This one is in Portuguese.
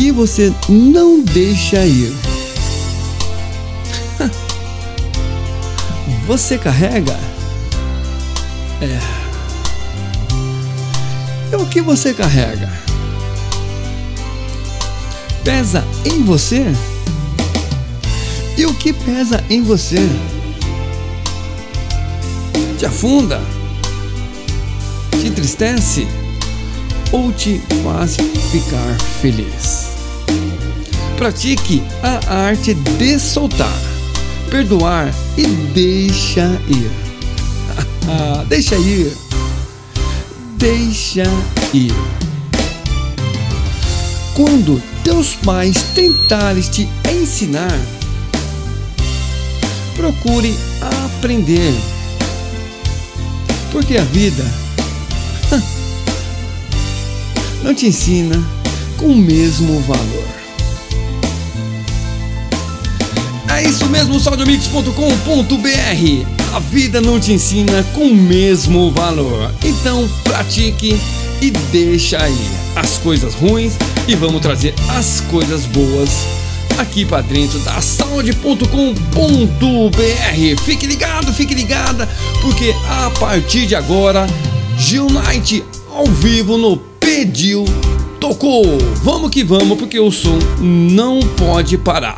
que você não deixa ir? Você carrega? É. E o que você carrega? Pesa em você? E o que pesa em você? Te afunda? Te entristece? Ou te faz ficar feliz? Pratique a arte de soltar, perdoar e deixa ir. deixa ir. Deixa ir. Quando teus pais tentarem te ensinar, procure aprender. Porque a vida não te ensina com o mesmo valor. É isso mesmo, saudiomix.com.br. A vida não te ensina com o mesmo valor. Então pratique e deixa aí as coisas ruins e vamos trazer as coisas boas aqui para dentro da saúde.com.br. Fique ligado, fique ligada, porque a partir de agora, Gil Night ao vivo no Pediu Tocou. Vamos que vamos, porque o som não pode parar.